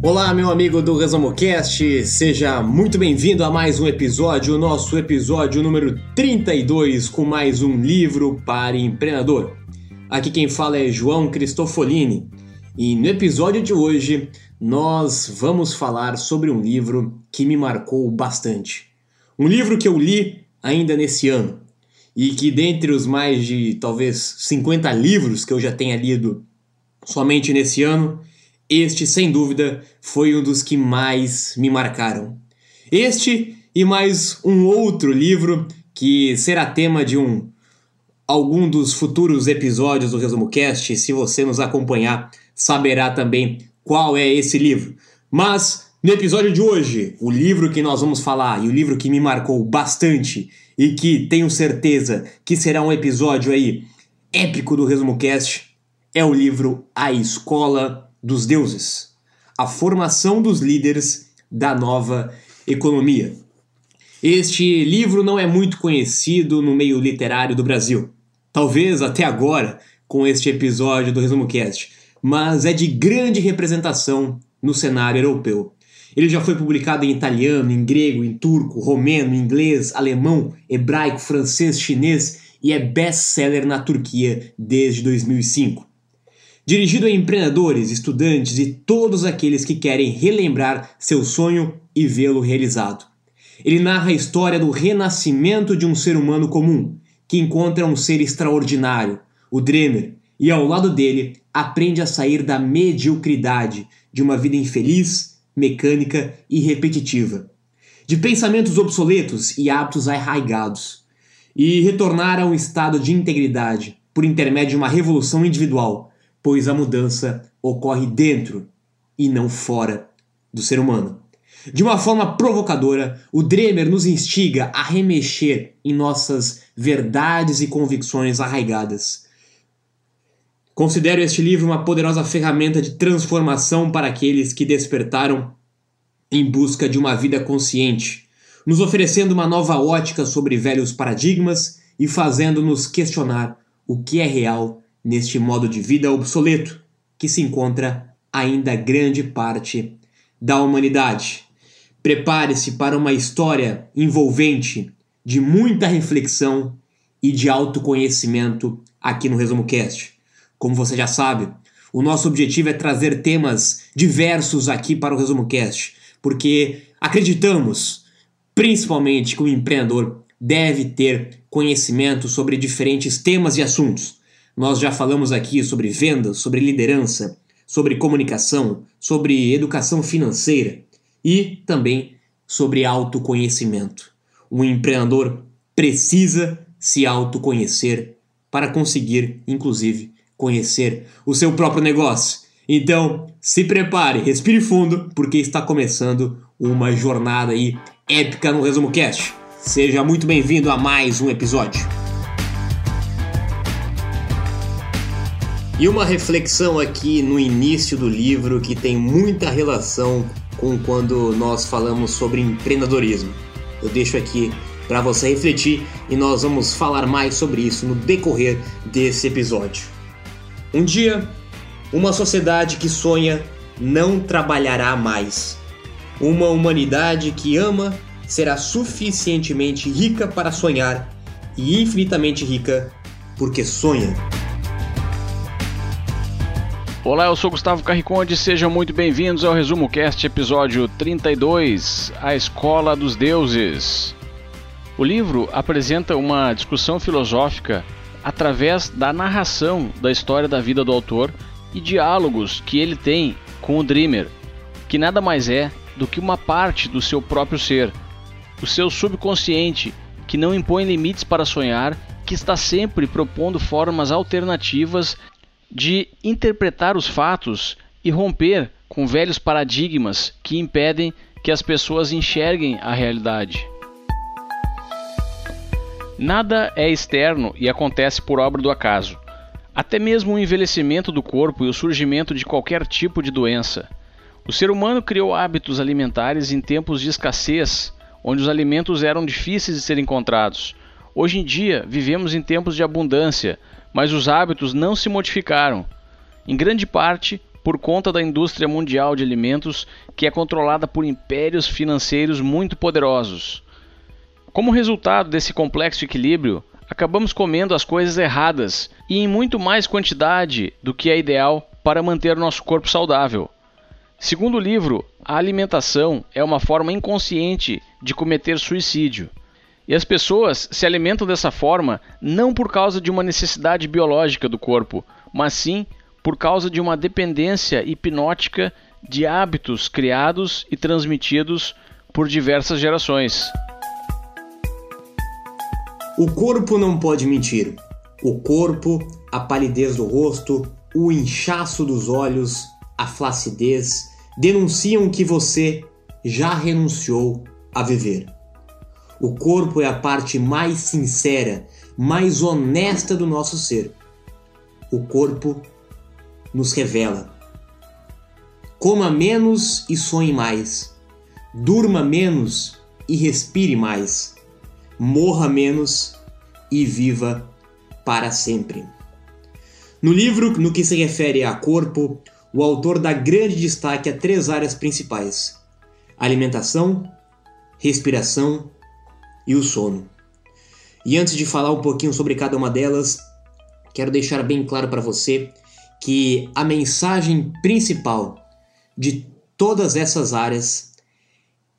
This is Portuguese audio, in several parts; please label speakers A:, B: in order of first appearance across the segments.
A: Olá, meu amigo do Resumo Cast, seja muito bem-vindo a mais um episódio, o nosso episódio número 32, com mais um livro para empreendedor. Aqui quem fala é João Cristofolini e no episódio de hoje nós vamos falar sobre um livro que me marcou bastante. Um livro que eu li ainda nesse ano e que, dentre os mais de talvez 50 livros que eu já tenha lido somente nesse ano, este, sem dúvida, foi um dos que mais me marcaram. Este e mais um outro livro que será tema de um algum dos futuros episódios do Resumo Cast. Se você nos acompanhar, saberá também qual é esse livro. Mas no episódio de hoje, o livro que nós vamos falar e o livro que me marcou bastante e que tenho certeza que será um episódio aí épico do Resumo Cast é o livro A Escola dos deuses, a formação dos líderes da nova economia. Este livro não é muito conhecido no meio literário do Brasil, talvez até agora com este episódio do Resumo Cast, mas é de grande representação no cenário europeu. Ele já foi publicado em italiano, em grego, em turco, romeno, inglês, alemão, hebraico, francês, chinês e é best-seller na Turquia desde 2005 dirigido a empreendedores, estudantes e todos aqueles que querem relembrar seu sonho e vê-lo realizado. Ele narra a história do renascimento de um ser humano comum, que encontra um ser extraordinário, o Dremer, e ao lado dele aprende a sair da mediocridade de uma vida infeliz, mecânica e repetitiva, de pensamentos obsoletos e hábitos arraigados, e retornar a um estado de integridade por intermédio de uma revolução individual pois a mudança ocorre dentro e não fora do ser humano. De uma forma provocadora, o Dremer nos instiga a remexer em nossas verdades e convicções arraigadas. Considero este livro uma poderosa ferramenta de transformação para aqueles que despertaram em busca de uma vida consciente, nos oferecendo uma nova ótica sobre velhos paradigmas e fazendo-nos questionar o que é real neste modo de vida obsoleto que se encontra ainda grande parte da humanidade. Prepare-se para uma história envolvente de muita reflexão e de autoconhecimento aqui no Resumo Cast. Como você já sabe, o nosso objetivo é trazer temas diversos aqui para o Resumo Cast, porque acreditamos, principalmente, que o empreendedor deve ter conhecimento sobre diferentes temas e assuntos nós já falamos aqui sobre vendas, sobre liderança, sobre comunicação, sobre educação financeira e também sobre autoconhecimento. Um empreendedor precisa se autoconhecer para conseguir, inclusive, conhecer o seu próprio negócio. Então, se prepare, respire fundo, porque está começando uma jornada aí épica no Resumo Cast. Seja muito bem-vindo a mais um episódio. E uma reflexão aqui no início do livro que tem muita relação com quando nós falamos sobre empreendedorismo. Eu deixo aqui para você refletir e nós vamos falar mais sobre isso no decorrer desse episódio. Um dia, uma sociedade que sonha não trabalhará mais. Uma humanidade que ama será suficientemente rica para sonhar e infinitamente rica porque sonha.
B: Olá, eu sou Gustavo Carriconde, sejam muito bem-vindos ao Resumo Cast, episódio 32, A Escola dos Deuses. O livro apresenta uma discussão filosófica através da narração da história da vida do autor e diálogos que ele tem com o Dreamer, que nada mais é do que uma parte do seu próprio ser, o seu subconsciente, que não impõe limites para sonhar, que está sempre propondo formas alternativas de interpretar os fatos e romper com velhos paradigmas que impedem que as pessoas enxerguem a realidade. Nada é externo e acontece por obra do acaso. Até mesmo o envelhecimento do corpo e o surgimento de qualquer tipo de doença. O ser humano criou hábitos alimentares em tempos de escassez, onde os alimentos eram difíceis de ser encontrados. Hoje em dia, vivemos em tempos de abundância, mas os hábitos não se modificaram. Em grande parte por conta da indústria mundial de alimentos, que é controlada por impérios financeiros muito poderosos. Como resultado desse complexo equilíbrio, acabamos comendo as coisas erradas e em muito mais quantidade do que é ideal para manter nosso corpo saudável. Segundo o livro, a alimentação é uma forma inconsciente de cometer suicídio. E as pessoas se alimentam dessa forma não por causa de uma necessidade biológica do corpo, mas sim por causa de uma dependência hipnótica de hábitos criados e transmitidos por diversas gerações.
A: O corpo não pode mentir. O corpo, a palidez do rosto, o inchaço dos olhos, a flacidez denunciam que você já renunciou a viver. O corpo é a parte mais sincera, mais honesta do nosso ser. O corpo nos revela. Coma menos e sonhe mais. Durma menos e respire mais morra menos e viva para sempre. No livro, no que se refere a corpo, o autor dá grande destaque a três áreas principais: alimentação, respiração e o sono. E antes de falar um pouquinho sobre cada uma delas, quero deixar bem claro para você que a mensagem principal de todas essas áreas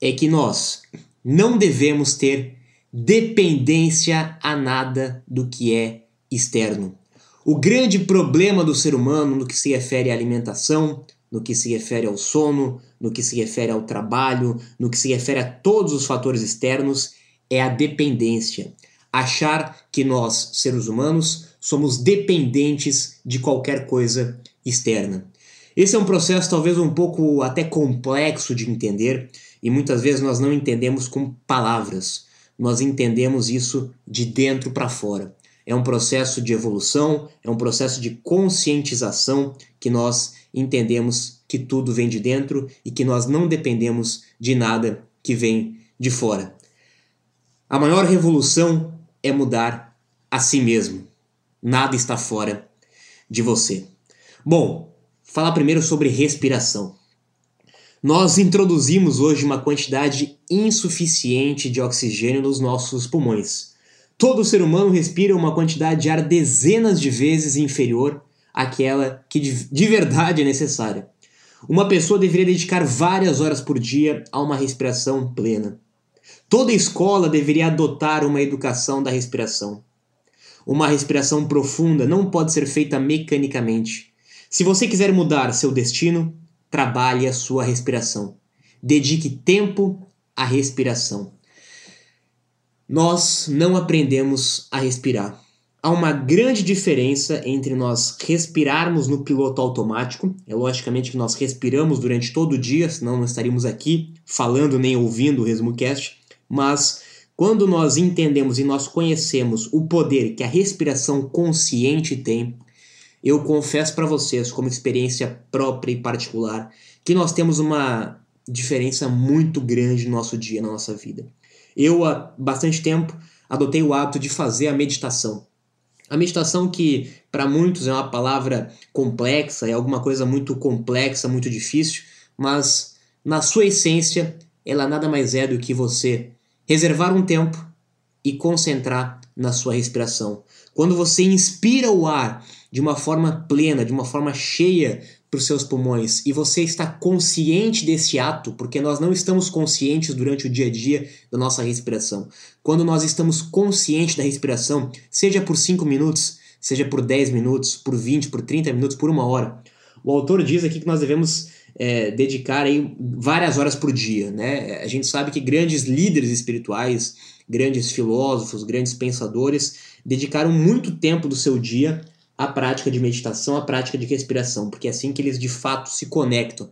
A: é que nós não devemos ter dependência a nada do que é externo. O grande problema do ser humano no que se refere à alimentação, no que se refere ao sono, no que se refere ao trabalho, no que se refere a todos os fatores externos, é a dependência. Achar que nós, seres humanos, somos dependentes de qualquer coisa externa. Esse é um processo talvez um pouco até complexo de entender e muitas vezes nós não entendemos com palavras nós entendemos isso de dentro para fora. É um processo de evolução, é um processo de conscientização que nós entendemos que tudo vem de dentro e que nós não dependemos de nada que vem de fora. A maior revolução é mudar a si mesmo. Nada está fora de você. Bom, falar primeiro sobre respiração. Nós introduzimos hoje uma quantidade insuficiente de oxigênio nos nossos pulmões. Todo ser humano respira uma quantidade de ar dezenas de vezes inferior àquela que de verdade é necessária. Uma pessoa deveria dedicar várias horas por dia a uma respiração plena. Toda escola deveria adotar uma educação da respiração. Uma respiração profunda não pode ser feita mecanicamente. Se você quiser mudar seu destino, trabalhe a sua respiração. Dedique tempo à respiração. Nós não aprendemos a respirar. Há uma grande diferença entre nós respirarmos no piloto automático, é logicamente que nós respiramos durante todo o dia, senão não estaríamos aqui falando nem ouvindo o ResmoCast, mas quando nós entendemos e nós conhecemos o poder que a respiração consciente tem, eu confesso para vocês, como experiência própria e particular, que nós temos uma diferença muito grande no nosso dia, na nossa vida. Eu, há bastante tempo, adotei o hábito de fazer a meditação. A meditação, que para muitos é uma palavra complexa, é alguma coisa muito complexa, muito difícil, mas na sua essência, ela nada mais é do que você reservar um tempo e concentrar na sua respiração. Quando você inspira o ar de uma forma plena, de uma forma cheia para os seus pulmões e você está consciente desse ato, porque nós não estamos conscientes durante o dia a dia da nossa respiração. Quando nós estamos conscientes da respiração, seja por 5 minutos, seja por 10 minutos, por 20, por 30 minutos, por uma hora, o autor diz aqui que nós devemos é, dedicar aí várias horas por dia. Né? A gente sabe que grandes líderes espirituais, grandes filósofos, grandes pensadores dedicaram muito tempo do seu dia à prática de meditação, à prática de respiração, porque é assim que eles de fato se conectam.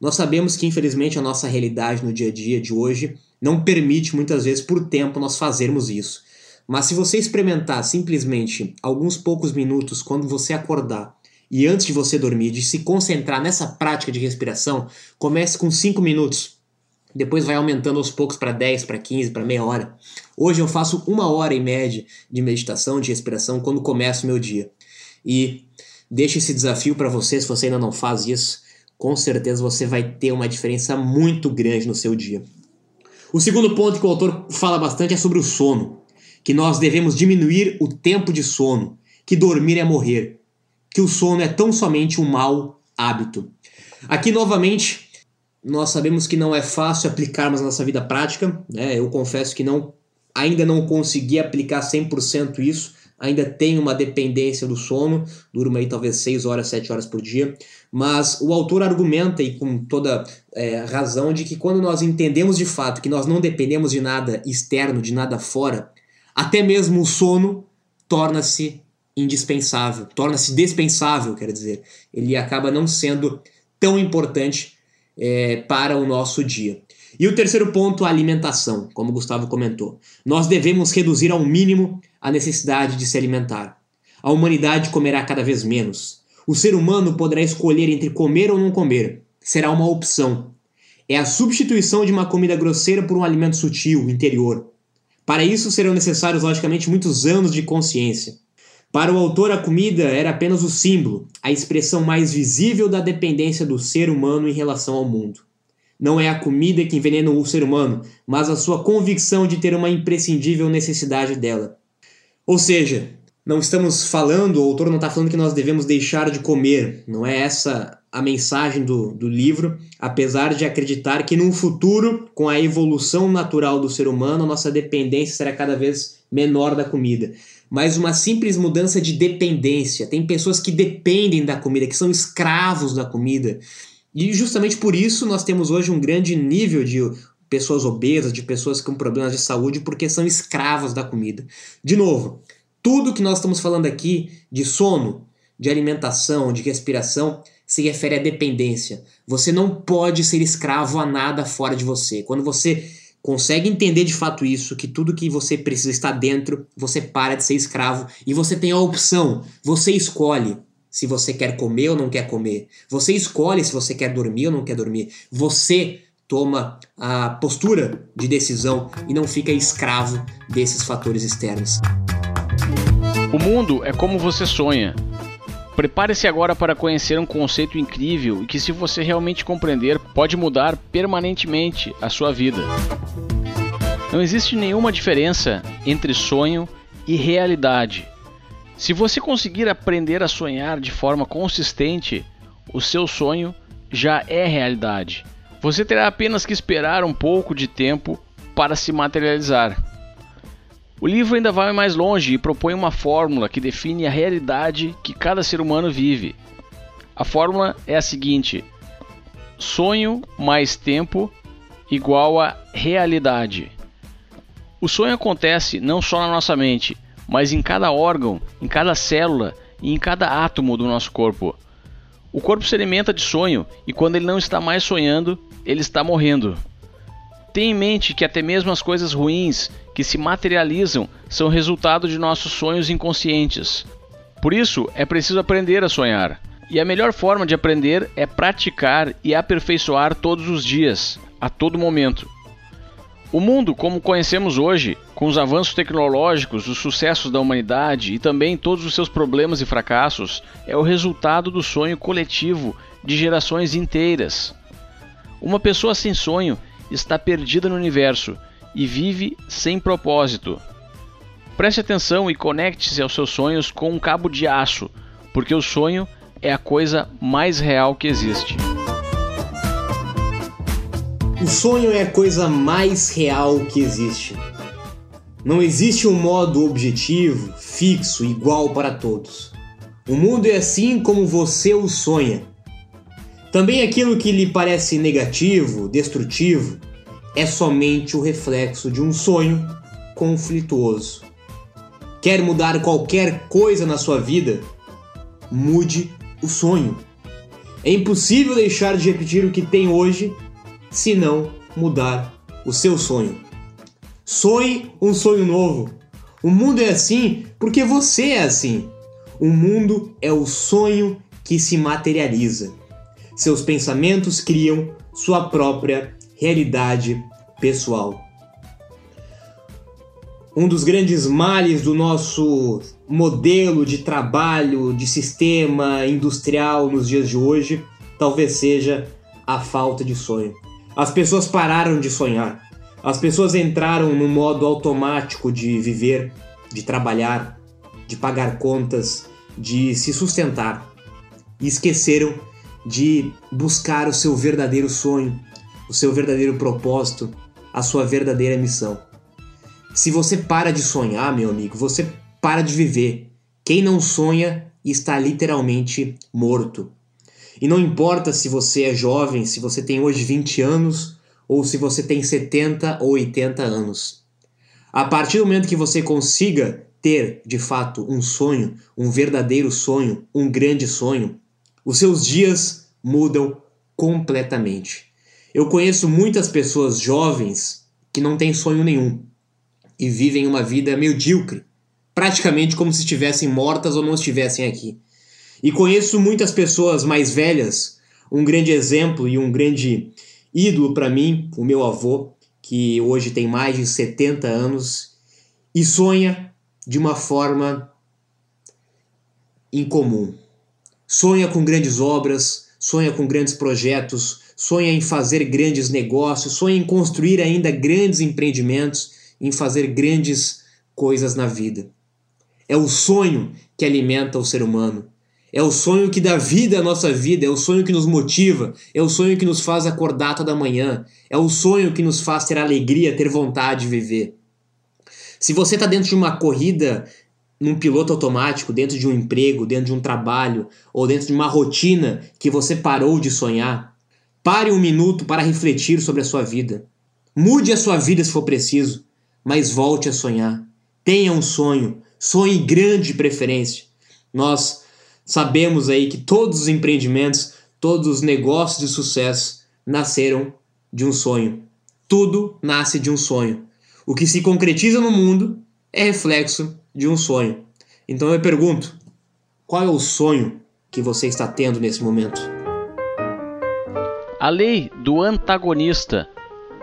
A: Nós sabemos que, infelizmente, a nossa realidade no dia a dia de hoje não permite muitas vezes por tempo nós fazermos isso. Mas se você experimentar simplesmente alguns poucos minutos quando você acordar e antes de você dormir, de se concentrar nessa prática de respiração, comece com 5 minutos. Depois vai aumentando aos poucos para 10, para 15, para meia hora. Hoje eu faço uma hora em média de meditação, de respiração quando começo o meu dia. E deixo esse desafio para você, se você ainda não faz isso, com certeza você vai ter uma diferença muito grande no seu dia. O segundo ponto que o autor fala bastante é sobre o sono, que nós devemos diminuir o tempo de sono, que dormir é morrer, que o sono é tão somente um mau hábito. Aqui novamente, nós sabemos que não é fácil aplicarmos na nossa vida prática, né? Eu confesso que não ainda não consegui aplicar 100% isso, ainda tenho uma dependência do sono, durmo aí talvez 6 horas, 7 horas por dia, mas o autor argumenta, e com toda é, razão, de que quando nós entendemos de fato que nós não dependemos de nada externo, de nada fora, até mesmo o sono torna-se indispensável, torna-se dispensável, quer dizer, ele acaba não sendo tão importante é, para o nosso dia. E o terceiro ponto, a alimentação, como o Gustavo comentou. Nós devemos reduzir ao mínimo a necessidade de se alimentar. A humanidade comerá cada vez menos. O ser humano poderá escolher entre comer ou não comer. Será uma opção. É a substituição de uma comida grosseira por um alimento sutil, interior. Para isso serão necessários, logicamente, muitos anos de consciência. Para o autor, a comida era apenas o símbolo, a expressão mais visível da dependência do ser humano em relação ao mundo. Não é a comida que envenena o ser humano, mas a sua convicção de ter uma imprescindível necessidade dela. Ou seja, não estamos falando, o autor não está falando que nós devemos deixar de comer, não é essa a mensagem do, do livro, apesar de acreditar que num futuro, com a evolução natural do ser humano, nossa dependência será cada vez menor da comida. Mas uma simples mudança de dependência. Tem pessoas que dependem da comida, que são escravos da comida. E justamente por isso nós temos hoje um grande nível de pessoas obesas, de pessoas com problemas de saúde, porque são escravas da comida. De novo, tudo que nós estamos falando aqui de sono, de alimentação, de respiração, se refere à dependência. Você não pode ser escravo a nada fora de você. Quando você consegue entender de fato isso, que tudo que você precisa está dentro, você para de ser escravo e você tem a opção, você escolhe se você quer comer ou não quer comer. Você escolhe se você quer dormir ou não quer dormir. Você toma a postura de decisão e não fica escravo desses fatores externos.
B: O mundo é como você sonha. Prepare-se agora para conhecer um conceito incrível e que, se você realmente compreender, pode mudar permanentemente a sua vida. Não existe nenhuma diferença entre sonho e realidade. Se você conseguir aprender a sonhar de forma consistente, o seu sonho já é realidade. Você terá apenas que esperar um pouco de tempo para se materializar. O livro ainda vai mais longe e propõe uma fórmula que define a realidade que cada ser humano vive. A fórmula é a seguinte: sonho mais tempo igual a realidade. O sonho acontece não só na nossa mente, mas em cada órgão, em cada célula e em cada átomo do nosso corpo. O corpo se alimenta de sonho e quando ele não está mais sonhando, ele está morrendo. Tenha em mente que até mesmo as coisas ruins que se materializam são resultado de nossos sonhos inconscientes. Por isso, é preciso aprender a sonhar. E a melhor forma de aprender é praticar e aperfeiçoar todos os dias, a todo momento. O mundo, como conhecemos hoje, com os avanços tecnológicos, os sucessos da humanidade e também todos os seus problemas e fracassos, é o resultado do sonho coletivo de gerações inteiras. Uma pessoa sem sonho está perdida no universo e vive sem propósito. Preste atenção e conecte-se aos seus sonhos com um cabo de aço, porque o sonho é a coisa mais real que existe.
A: O sonho é a coisa mais real que existe. Não existe um modo objetivo, fixo, igual para todos. O mundo é assim como você o sonha. Também aquilo que lhe parece negativo, destrutivo, é somente o reflexo de um sonho conflituoso. Quer mudar qualquer coisa na sua vida? Mude o sonho. É impossível deixar de repetir o que tem hoje se não mudar o seu sonho. Sonhe um sonho novo. O mundo é assim porque você é assim. O mundo é o sonho que se materializa. Seus pensamentos criam sua própria realidade pessoal. Um dos grandes males do nosso modelo de trabalho, de sistema industrial nos dias de hoje, talvez seja a falta de sonho. As pessoas pararam de sonhar. As pessoas entraram no modo automático de viver, de trabalhar, de pagar contas, de se sustentar. E esqueceram de buscar o seu verdadeiro sonho, o seu verdadeiro propósito, a sua verdadeira missão. Se você para de sonhar, meu amigo, você para de viver. Quem não sonha está literalmente morto. E não importa se você é jovem, se você tem hoje 20 anos ou se você tem 70 ou 80 anos. A partir do momento que você consiga ter, de fato, um sonho, um verdadeiro sonho, um grande sonho, os seus dias mudam completamente. Eu conheço muitas pessoas jovens que não têm sonho nenhum e vivem uma vida medíocre, praticamente como se estivessem mortas ou não estivessem aqui. E conheço muitas pessoas mais velhas, um grande exemplo e um grande ídolo para mim, o meu avô, que hoje tem mais de 70 anos e sonha de uma forma incomum. Sonha com grandes obras, sonha com grandes projetos, sonha em fazer grandes negócios, sonha em construir ainda grandes empreendimentos, em fazer grandes coisas na vida. É o sonho que alimenta o ser humano. É o sonho que dá vida à nossa vida, é o sonho que nos motiva, é o sonho que nos faz acordar toda manhã, é o sonho que nos faz ter alegria, ter vontade de viver. Se você está dentro de uma corrida num piloto automático, dentro de um emprego, dentro de um trabalho ou dentro de uma rotina que você parou de sonhar, pare um minuto para refletir sobre a sua vida. Mude a sua vida se for preciso, mas volte a sonhar. Tenha um sonho, sonhe grande de preferência. Nós sabemos aí que todos os empreendimentos, todos os negócios de sucesso nasceram de um sonho. Tudo nasce de um sonho. O que se concretiza no mundo é reflexo de um sonho. Então eu pergunto: qual é o sonho que você está tendo nesse momento?
B: A lei do antagonista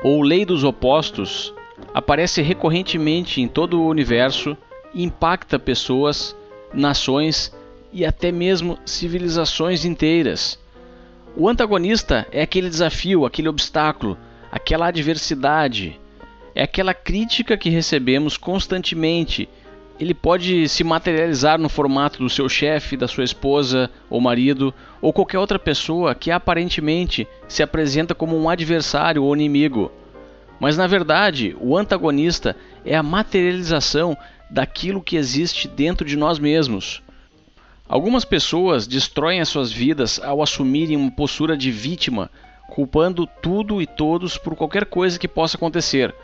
B: ou lei dos opostos aparece recorrentemente em todo o universo e impacta pessoas, nações e até mesmo civilizações inteiras. O antagonista é aquele desafio, aquele obstáculo, aquela adversidade, é aquela crítica que recebemos constantemente ele pode se materializar no formato do seu chefe, da sua esposa ou marido, ou qualquer outra pessoa que aparentemente se apresenta como um adversário ou inimigo. Mas na verdade, o antagonista é a materialização daquilo que existe dentro de nós mesmos. Algumas pessoas destroem as suas vidas ao assumirem uma postura de vítima, culpando tudo e todos por qualquer coisa que possa acontecer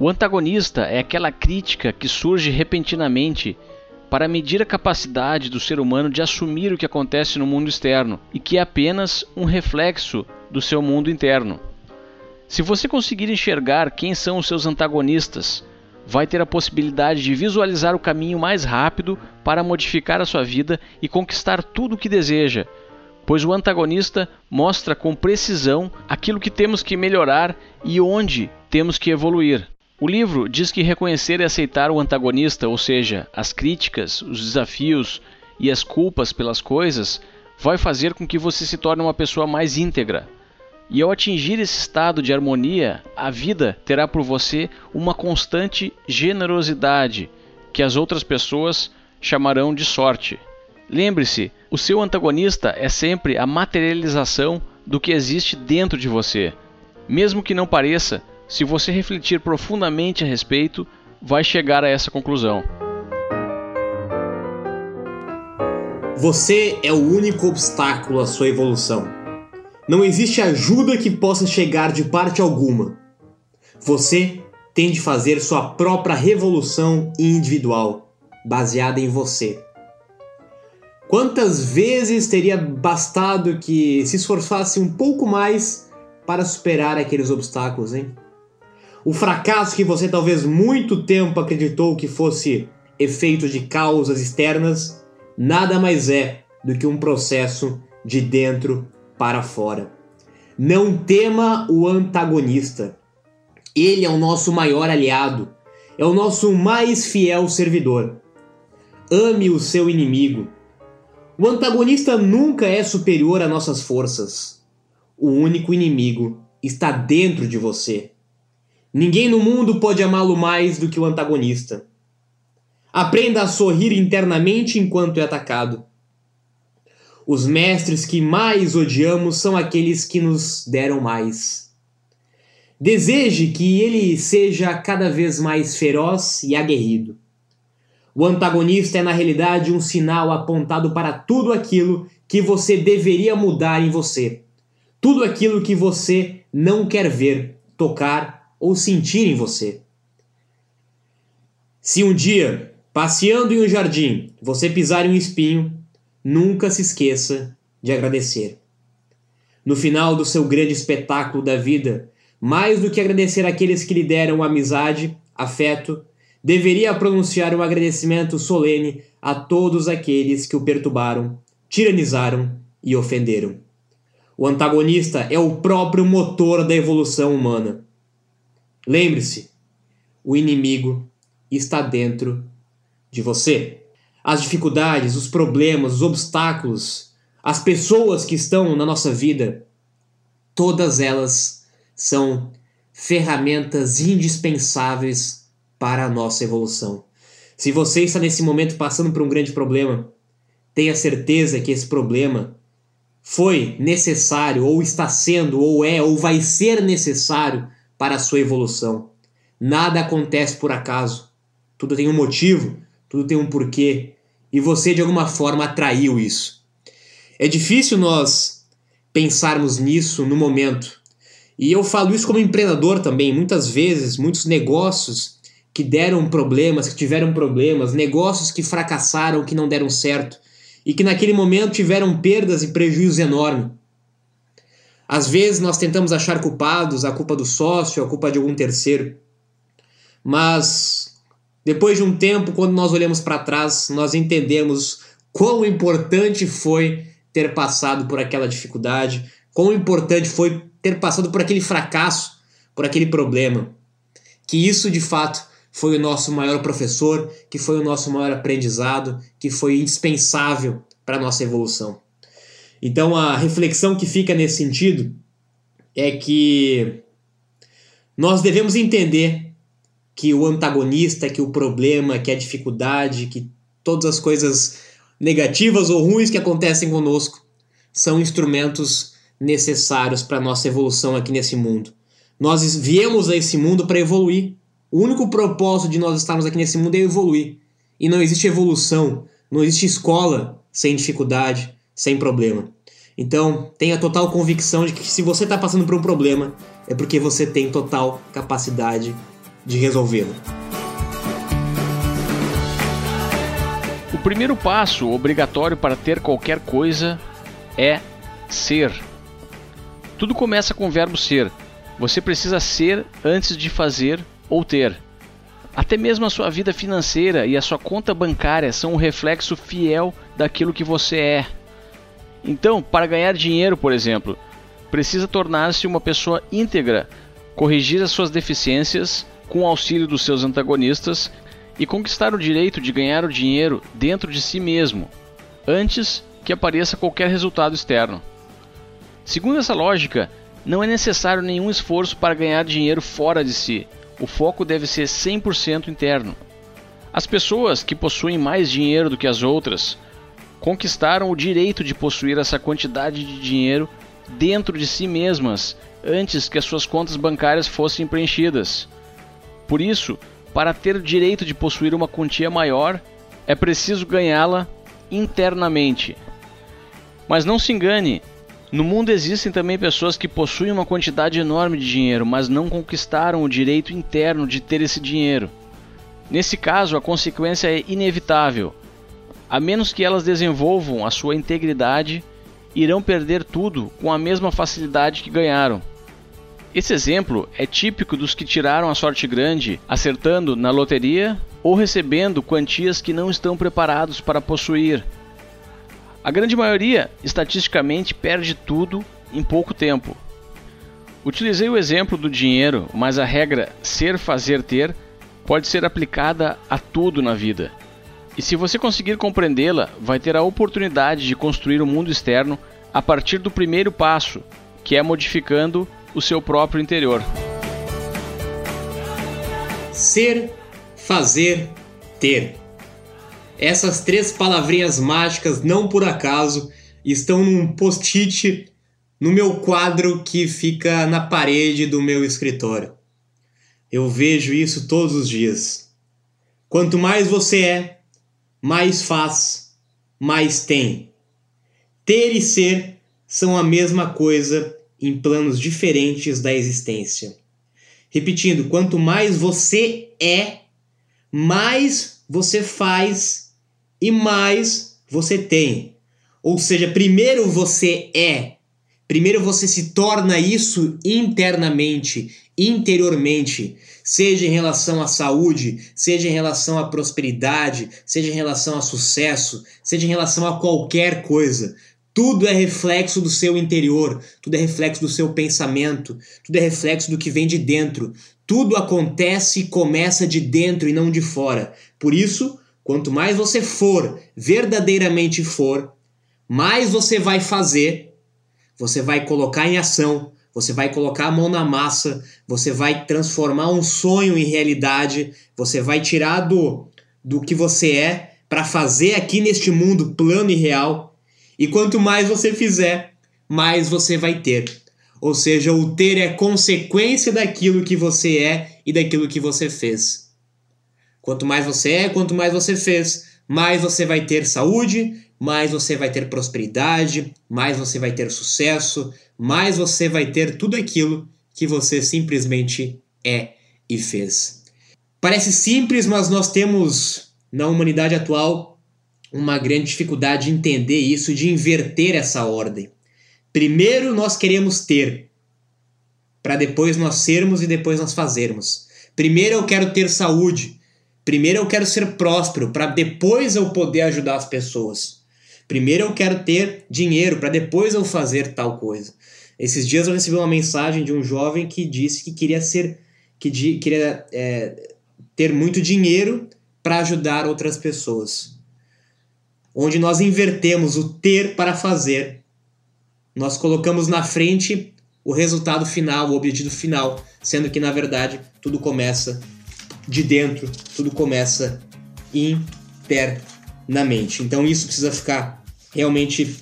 B: o antagonista é aquela crítica que surge repentinamente para medir a capacidade do ser humano de assumir o que acontece no mundo externo e que é apenas um reflexo do seu mundo interno. Se você conseguir enxergar quem são os seus antagonistas, vai ter a possibilidade de visualizar o caminho mais rápido para modificar a sua vida e conquistar tudo o que deseja, pois o antagonista mostra com precisão aquilo que temos que melhorar e onde temos que evoluir. O livro diz que reconhecer e aceitar o antagonista, ou seja, as críticas, os desafios e as culpas pelas coisas, vai fazer com que você se torne uma pessoa mais íntegra. E ao atingir esse estado de harmonia, a vida terá por você uma constante generosidade que as outras pessoas chamarão de sorte. Lembre-se, o seu antagonista é sempre a materialização do que existe dentro de você. Mesmo que não pareça, se você refletir profundamente a respeito, vai chegar a essa conclusão.
A: Você é o único obstáculo à sua evolução. Não existe ajuda que possa chegar de parte alguma. Você tem de fazer sua própria revolução individual, baseada em você. Quantas vezes teria bastado que se esforçasse um pouco mais para superar aqueles obstáculos, hein? O fracasso que você talvez muito tempo acreditou que fosse efeito de causas externas nada mais é do que um processo de dentro para fora. Não tema o antagonista. Ele é o nosso maior aliado, é o nosso mais fiel servidor. Ame o seu inimigo o antagonista nunca é superior a nossas forças. O único inimigo está dentro de você. Ninguém no mundo pode amá-lo mais do que o antagonista. Aprenda a sorrir internamente enquanto é atacado. Os mestres que mais odiamos são aqueles que nos deram mais. Deseje que ele seja cada vez mais feroz e aguerrido. O antagonista é na realidade um sinal apontado para tudo aquilo que você deveria mudar em você. Tudo aquilo que você não quer ver, tocar ou sentir em você. Se um dia, passeando em um jardim, você pisar em um espinho, nunca se esqueça de agradecer. No final do seu grande espetáculo da vida, mais do que agradecer àqueles que lhe deram amizade, afeto deveria pronunciar um agradecimento solene a todos aqueles que o perturbaram, tiranizaram e ofenderam. O antagonista é o próprio motor da evolução humana. Lembre-se, o inimigo está dentro de você. As dificuldades, os problemas, os obstáculos, as pessoas que estão na nossa vida, todas elas são ferramentas indispensáveis para a nossa evolução. Se você está nesse momento passando por um grande problema, tenha certeza que esse problema foi necessário, ou está sendo, ou é, ou vai ser necessário para a sua evolução. Nada acontece por acaso. Tudo tem um motivo, tudo tem um porquê, e você de alguma forma atraiu isso. É difícil nós pensarmos nisso no momento. E eu falo isso como empreendedor também. Muitas vezes, muitos negócios que deram problemas, que tiveram problemas, negócios que fracassaram, que não deram certo e que naquele momento tiveram perdas e prejuízos enormes. Às vezes nós tentamos achar culpados, a culpa do sócio, a culpa de algum terceiro. Mas depois de um tempo, quando nós olhamos para trás, nós entendemos quão importante foi ter passado por aquela dificuldade, quão importante foi ter passado por aquele fracasso, por aquele problema. Que isso de fato foi o nosso maior professor, que foi o nosso maior aprendizado, que foi indispensável para a nossa evolução. Então a reflexão que fica nesse sentido é que nós devemos entender que o antagonista, que o problema, que a dificuldade, que todas as coisas negativas ou ruins que acontecem conosco são instrumentos necessários para nossa evolução aqui nesse mundo. Nós viemos a esse mundo para evoluir, o único propósito de nós estarmos aqui nesse mundo é evoluir. E não existe evolução, não existe escola sem dificuldade, sem problema. Então, tenha total convicção de que se você está passando por um problema, é porque você tem total capacidade de resolvê-lo.
B: O primeiro passo obrigatório para ter qualquer coisa é ser. Tudo começa com o verbo ser. Você precisa ser antes de fazer ou ter. Até mesmo a sua vida financeira e a sua conta bancária são um reflexo fiel daquilo que você é. Então, para ganhar dinheiro, por exemplo, precisa tornar-se uma pessoa íntegra, corrigir as suas deficiências com auxílio dos seus antagonistas e conquistar o direito de ganhar o dinheiro dentro de si mesmo, antes que apareça qualquer resultado externo. Segundo essa lógica, não é necessário nenhum esforço para ganhar dinheiro fora de si o foco deve ser 100% interno. As pessoas que possuem mais dinheiro do que as outras conquistaram o direito de possuir essa quantidade de dinheiro dentro de si mesmas antes que as suas contas bancárias fossem preenchidas. Por isso, para ter o direito de possuir uma quantia maior, é preciso ganhá-la internamente. Mas não se engane, no mundo existem também pessoas que possuem uma quantidade enorme de dinheiro, mas não conquistaram o direito interno de ter esse dinheiro. Nesse caso, a consequência é inevitável. A menos que elas desenvolvam a sua integridade, irão perder tudo com a mesma facilidade que ganharam. Esse exemplo é típico dos que tiraram a sorte grande acertando na loteria ou recebendo quantias que não estão preparados para possuir. A grande maioria, estatisticamente, perde tudo em pouco tempo. Utilizei o exemplo do dinheiro, mas a regra ser, fazer, ter pode ser aplicada a tudo na vida. E se você conseguir compreendê-la, vai ter a oportunidade de construir o um mundo externo a partir do primeiro passo, que é modificando o seu próprio interior.
A: Ser, fazer, ter. Essas três palavrinhas mágicas, não por acaso, estão num post-it no meu quadro que fica na parede do meu escritório. Eu vejo isso todos os dias. Quanto mais você é, mais faz, mais tem. Ter e ser são a mesma coisa em planos diferentes da existência. Repetindo, quanto mais você é, mais você faz e mais você tem. Ou seja, primeiro você é, primeiro você se torna isso internamente, interiormente, seja em relação à saúde, seja em relação à prosperidade, seja em relação a sucesso, seja em relação a qualquer coisa. Tudo é reflexo do seu interior, tudo é reflexo do seu pensamento, tudo é reflexo do que vem de dentro. Tudo acontece e começa de dentro e não de fora. Por isso, quanto mais você for, verdadeiramente for, mais você vai fazer, você vai colocar em ação, você vai colocar a mão na massa, você vai transformar um sonho em realidade, você vai tirar do, do que você é para fazer aqui neste mundo plano e real e quanto mais você fizer, mais você vai ter. Ou seja, o ter é consequência daquilo que você é e daquilo que você fez. Quanto mais você é, quanto mais você fez, mais você vai ter saúde, mais você vai ter prosperidade, mais você vai ter sucesso, mais você vai ter tudo aquilo que você simplesmente é e fez. Parece simples, mas nós temos na humanidade atual uma grande dificuldade de entender isso, de inverter essa ordem. Primeiro nós queremos ter, para depois nós sermos e depois nós fazermos. Primeiro eu quero ter saúde, primeiro eu quero ser próspero, para depois eu poder ajudar as pessoas. Primeiro eu quero ter dinheiro, para depois eu fazer tal coisa. Esses dias eu recebi uma mensagem de um jovem que disse que queria ser, que queria é, ter muito dinheiro para ajudar outras pessoas onde nós invertemos o ter para fazer. Nós colocamos na frente o resultado final, o objetivo final, sendo que na verdade tudo começa de dentro, tudo começa internamente. Então isso precisa ficar realmente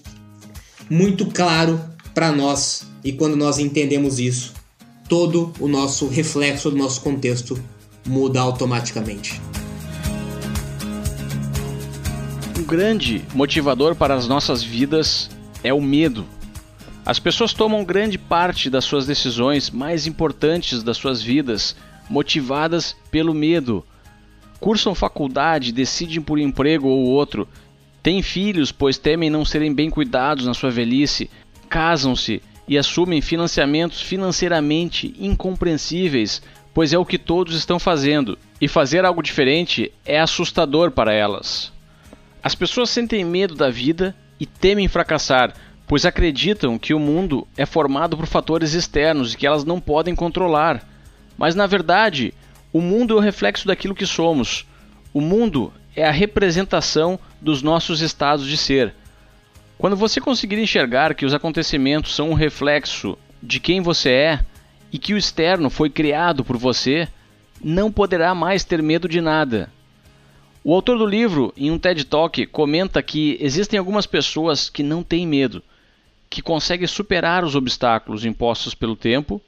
A: muito claro para nós e quando nós entendemos isso, todo o nosso reflexo do nosso contexto muda automaticamente.
B: grande motivador para as nossas vidas é o medo. As pessoas tomam grande parte das suas decisões mais importantes das suas vidas motivadas pelo medo. Cursam faculdade, decidem por emprego ou outro, têm filhos pois temem não serem bem cuidados na sua velhice, casam-se e assumem financiamentos financeiramente incompreensíveis, pois é o que todos estão fazendo, e fazer algo diferente é assustador para elas. As pessoas sentem medo da vida e temem fracassar, pois acreditam que o mundo é formado por fatores externos e que elas não podem controlar. Mas na verdade, o mundo é o reflexo daquilo que somos. O mundo é a representação dos nossos estados de ser. Quando você conseguir enxergar que os acontecimentos são um reflexo de quem você é e que o externo foi criado por você, não poderá mais ter medo de nada. O autor do livro, em um TED Talk, comenta que existem algumas pessoas que não têm medo, que conseguem superar os obstáculos impostos pelo tempo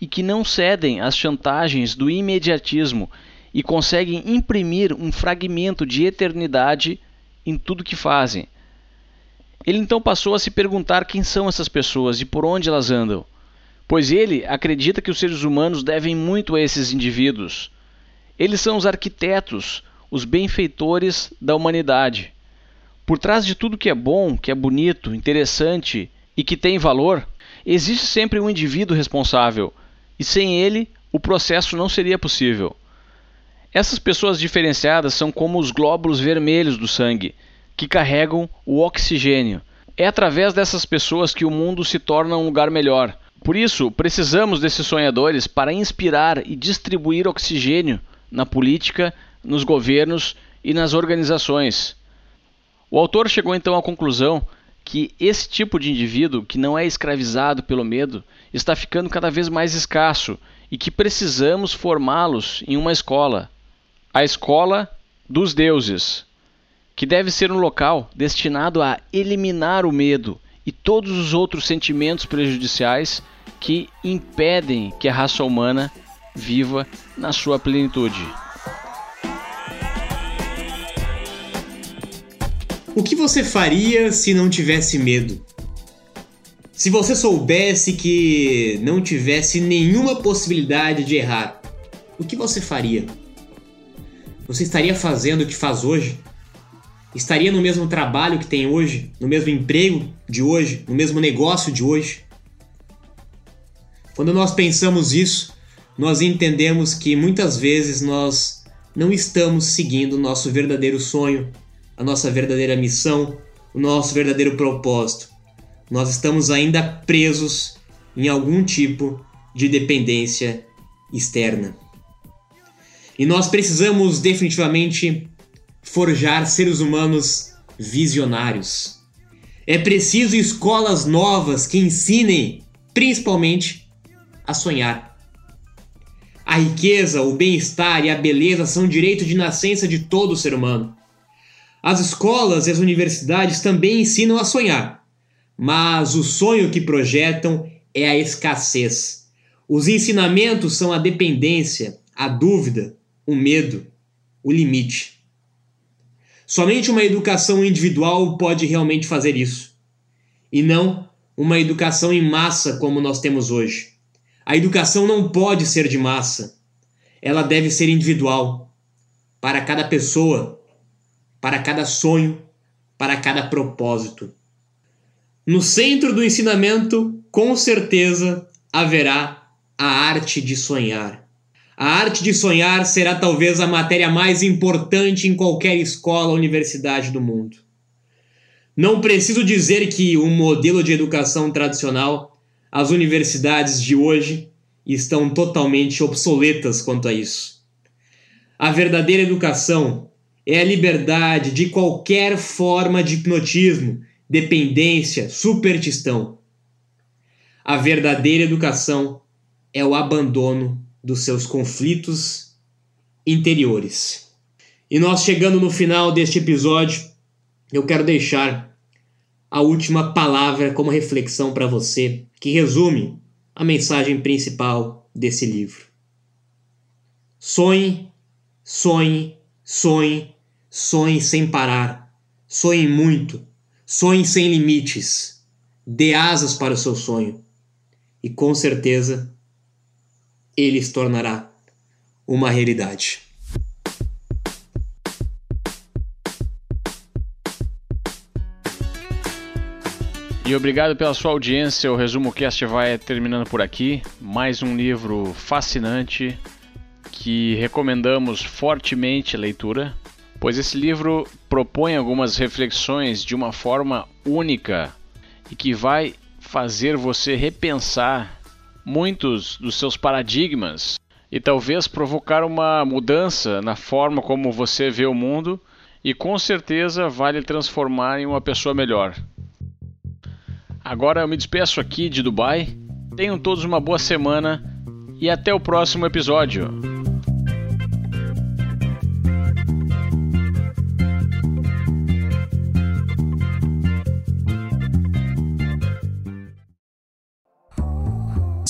B: e que não cedem às chantagens do imediatismo e conseguem imprimir um fragmento de eternidade em tudo que fazem. Ele então passou a se perguntar quem são essas pessoas e por onde elas andam, pois ele acredita que os seres humanos devem muito a esses indivíduos. Eles são os arquitetos, os benfeitores da humanidade. Por trás de tudo que é bom, que é bonito, interessante e que tem valor, existe sempre um indivíduo responsável, e sem ele o processo não seria possível. Essas pessoas diferenciadas são como os glóbulos vermelhos do sangue, que carregam o oxigênio. É através dessas pessoas que o mundo se torna um lugar melhor. Por isso, precisamos desses sonhadores para inspirar e distribuir oxigênio na política, nos governos e nas organizações. O autor chegou então à conclusão que esse tipo de indivíduo, que não é escravizado pelo medo, está ficando cada vez mais escasso e que precisamos formá-los em uma escola a escola dos deuses, que deve ser um local destinado a eliminar o medo e todos os outros sentimentos prejudiciais que impedem que a raça humana viva na sua plenitude.
A: O que você faria se não tivesse medo? Se você soubesse que não tivesse nenhuma possibilidade de errar, o que você faria? Você estaria fazendo o que faz hoje? Estaria no mesmo trabalho que tem hoje? No mesmo emprego de hoje? No mesmo negócio de hoje? Quando nós pensamos isso, nós entendemos que muitas vezes nós não estamos seguindo o nosso verdadeiro sonho, a nossa verdadeira missão, o nosso verdadeiro propósito. Nós estamos ainda presos em algum tipo de dependência externa. E nós precisamos definitivamente forjar seres humanos visionários. É preciso escolas novas que ensinem, principalmente, a sonhar. A riqueza, o bem-estar e a beleza são direito de nascença de todo ser humano. As escolas e as universidades também ensinam a sonhar, mas o sonho que projetam é a escassez. Os ensinamentos são a dependência, a dúvida, o medo, o limite. Somente uma educação individual pode realmente fazer isso, e não uma educação em massa como nós temos hoje. A educação não pode ser de massa, ela deve ser individual, para cada pessoa para cada sonho, para cada propósito. No centro do ensinamento, com certeza, haverá a arte de sonhar. A arte de sonhar será talvez a matéria mais importante em qualquer escola ou universidade do mundo. Não preciso dizer que o um modelo de educação tradicional, as universidades de hoje, estão totalmente obsoletas quanto a isso. A verdadeira educação é a liberdade de qualquer forma de hipnotismo, dependência, superstição. A verdadeira educação é o abandono dos seus conflitos interiores. E nós chegando no final deste episódio, eu quero deixar a última palavra como reflexão para você, que resume a mensagem principal desse livro. Sonhe, sonhe, sonhe, sonhe sem parar, sonhe muito, sonhe sem limites, dê asas para o seu sonho e com certeza ele se tornará uma realidade.
B: E obrigado pela sua audiência. O Resumo Cast vai terminando por aqui. Mais um livro fascinante que recomendamos fortemente leitura, pois esse livro propõe algumas reflexões de uma forma única e que vai fazer você repensar muitos dos seus paradigmas e talvez provocar uma mudança na forma como você vê o mundo e com certeza vai lhe transformar em uma pessoa melhor. Agora eu me despeço aqui de Dubai. Tenham todos uma boa semana e até o próximo episódio.